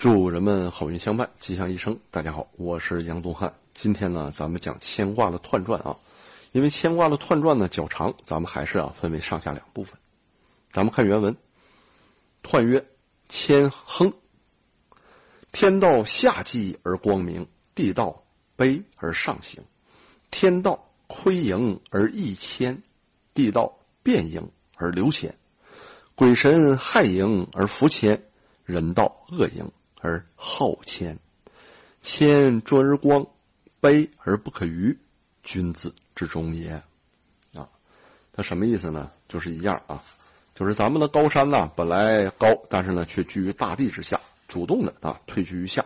祝人们好运相伴，吉祥一生。大家好，我是杨东汉。今天呢，咱们讲牵挂的彖传啊。因为牵挂的彖传呢较长，咱们还是啊分为上下两部分。咱们看原文：彖曰：牵亨。天道下济而光明，地道卑而上行。天道亏盈而益谦，地道变盈而流谦。鬼神害盈而福谦，人道恶盈。而好谦，谦专而光，卑而不可逾，君子之中也。啊，他什么意思呢？就是一样啊，就是咱们的高山呢，本来高，但是呢，却居于大地之下，主动的啊，退居于下，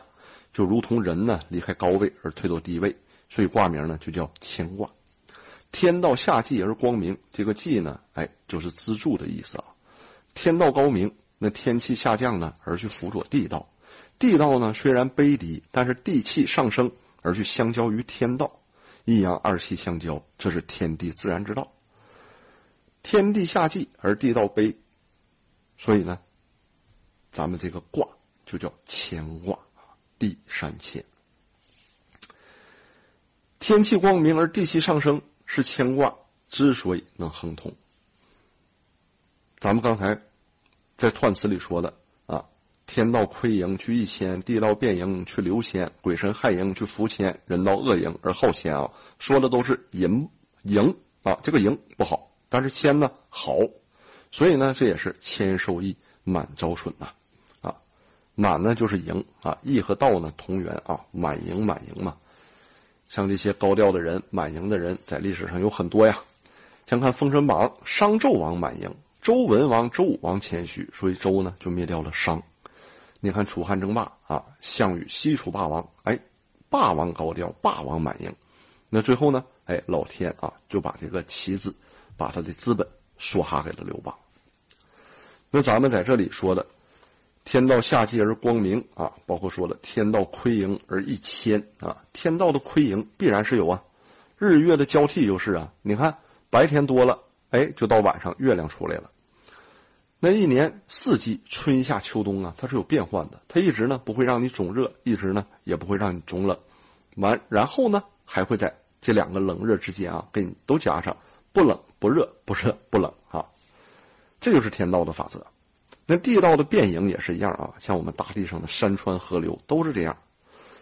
就如同人呢离开高位而退到低位，所以卦名呢就叫谦卦。天道下济而光明，这个济呢，哎，就是资助的意思啊。天道高明，那天气下降呢，而去辅佐地道。地道呢虽然卑低，但是地气上升而去相交于天道，阴阳二气相交，这是天地自然之道。天地下济而地道卑，所以呢，咱们这个卦就叫乾卦啊，地山乾。天气光明而地气上升，是乾卦之所以能亨通。咱们刚才在彖辞里说的。天道亏盈去益谦，地道变盈去流谦，鬼神害盈去福谦，人道恶盈而好谦啊！说的都是盈盈啊，这个盈不好，但是谦呢好，所以呢这也是谦受益，满招损呐啊！满呢就是盈啊，益和道呢同源啊，满盈满盈嘛。像这些高调的人，满盈的人在历史上有很多呀。先看《封神榜》，商纣王满盈，周文王、周武王谦虚，所以周呢就灭掉了商。你看楚汉争霸啊，项羽西楚霸王，哎，霸王高调，霸王满盈，那最后呢，哎，老天啊就把这个棋子，把他的资本梭哈给了刘邦。那咱们在这里说的，天道下济而光明啊，包括说了天道亏盈而一谦啊，天道的亏盈必然是有啊，日月的交替就是啊，你看白天多了，哎，就到晚上月亮出来了。那一年四季，春夏秋冬啊，它是有变换的。它一直呢不会让你总热，一直呢也不会让你总冷。完，然后呢还会在这两个冷热之间啊，给你都加上不冷不热，不热不冷啊。这就是天道的法则。那地道的变盈也是一样啊，像我们大地上的山川河流都是这样。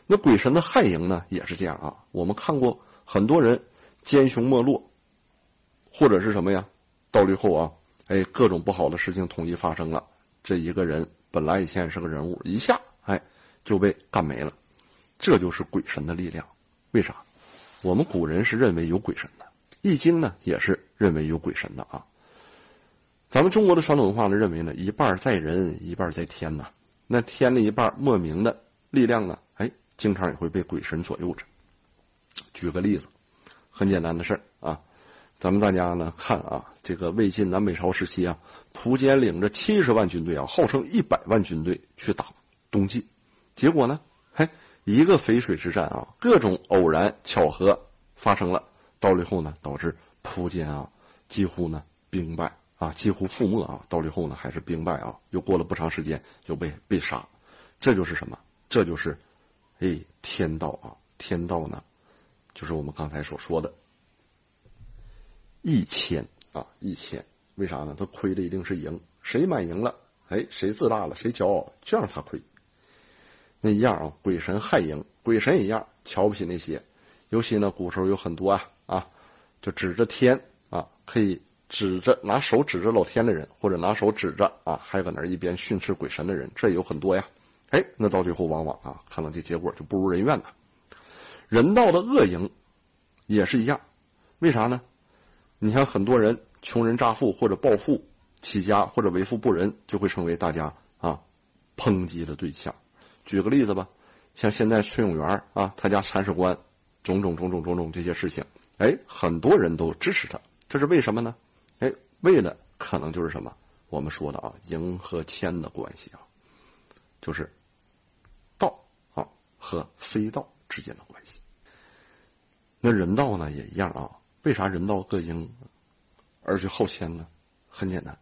那鬼神的害盈呢也是这样啊。我们看过很多人奸雄没落，或者是什么呀？到最后啊。哎，各种不好的事情统一发生了，这一个人本来以前是个人物，一下哎就被干没了，这就是鬼神的力量。为啥？我们古人是认为有鬼神的，《易经》呢也是认为有鬼神的啊。咱们中国的传统文化呢认为呢，一半在人，一半在天呐。那天的一半莫名的力量呢，哎，经常也会被鬼神左右着。举个例子，很简单的事儿啊。咱们大家呢看啊，这个魏晋南北朝时期啊，苻坚领着七十万军队啊，号称一百万军队去打东晋，结果呢，嘿，一个淝水之战啊，各种偶然巧合发生了，到最后呢，导致苻坚啊几乎呢兵败啊，几乎覆没啊，到最后呢还是兵败啊，又过了不长时间就被被杀，这就是什么？这就是，哎，天道啊，天道呢，就是我们刚才所说的。一千啊，一千，为啥呢？他亏的一定是赢，谁满赢了，哎，谁自大了，谁骄傲，就让他亏。那一样啊，鬼神害赢，鬼神一样瞧不起那些，尤其呢，古时候有很多啊啊，就指着天啊，可以指着拿手指着老天的人，或者拿手指着啊，还搁那一边训斥鬼神的人，这有很多呀。哎，那到最后往往啊，看到这结果就不如人愿呐。人道的恶赢也是一样，为啥呢？你像很多人穷人乍富或者暴富起家或者为富不仁，就会成为大家啊抨击的对象。举个例子吧，像现在崔永元啊，他家铲屎官，种种种种种种这些事情，哎，很多人都支持他，这是为什么呢？哎，为的可能就是什么？我们说的啊，赢和谦的关系啊，就是道啊和非道之间的关系。那人道呢也一样啊。为啥人道各应，而去好谦呢？很简单，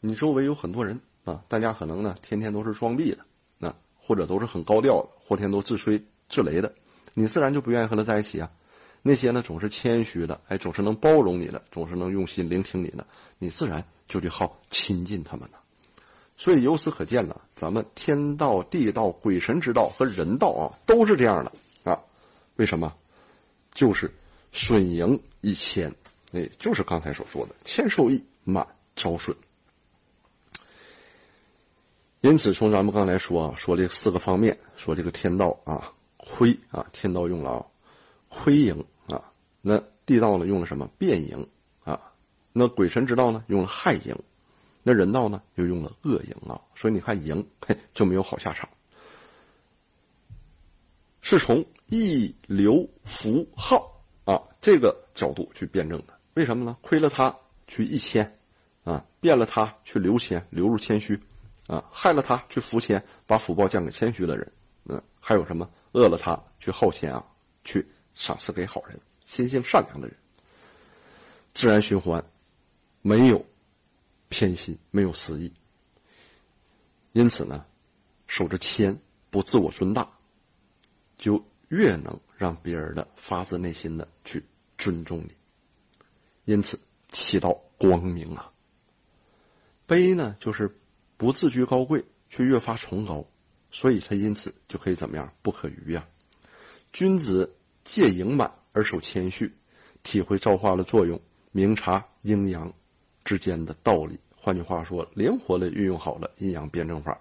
你周围有很多人啊，大家可能呢天天都是装逼的，那或者都是很高调的，或天都自吹自擂的，你自然就不愿意和他在一起啊。那些呢，总是谦虚的，哎，总是能包容你的，总是能用心聆听你的，你自然就去好亲近他们了。所以由此可见呢，咱们天道、地道、鬼神之道和人道啊，都是这样的啊。为什么？就是损盈一千，哎，就是刚才所说的千受益，满招损。因此，从咱们刚才说啊，说这四个方面，说这个天道啊，亏啊，天道用了，亏盈啊，那地道呢用了什么变盈啊？那鬼神之道呢用了害盈，那人道呢又用了恶盈啊。所以你看盈嘿就没有好下场，是从易流福耗啊这个角度去辩证的。为什么呢？亏了他去一谦啊，变了他去留谦，流入谦虚。啊，害了他去福谦，把福报降给谦虚的人。嗯，还有什么饿了他去好谦啊，去赏赐给好人、心性善良的人。自然循环，没有偏心，没有私意。因此呢，守着谦，不自我尊大，就越能让别人的发自内心的去尊重你。因此，起到光明啊。悲呢，就是。不自居高贵，却越发崇高，所以他因此就可以怎么样？不可逾呀！君子戒盈满而守谦虚，体会造化的作用，明察阴阳之间的道理。换句话说，灵活的运用好了阴阳辩证法，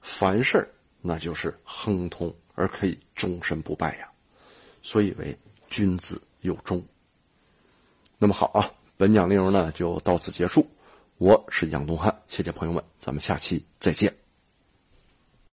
凡事那就是亨通而可以终身不败呀！所以为君子有终。那么好啊，本讲内容呢就到此结束。我是杨东汉，谢谢朋友们，咱们下期再见。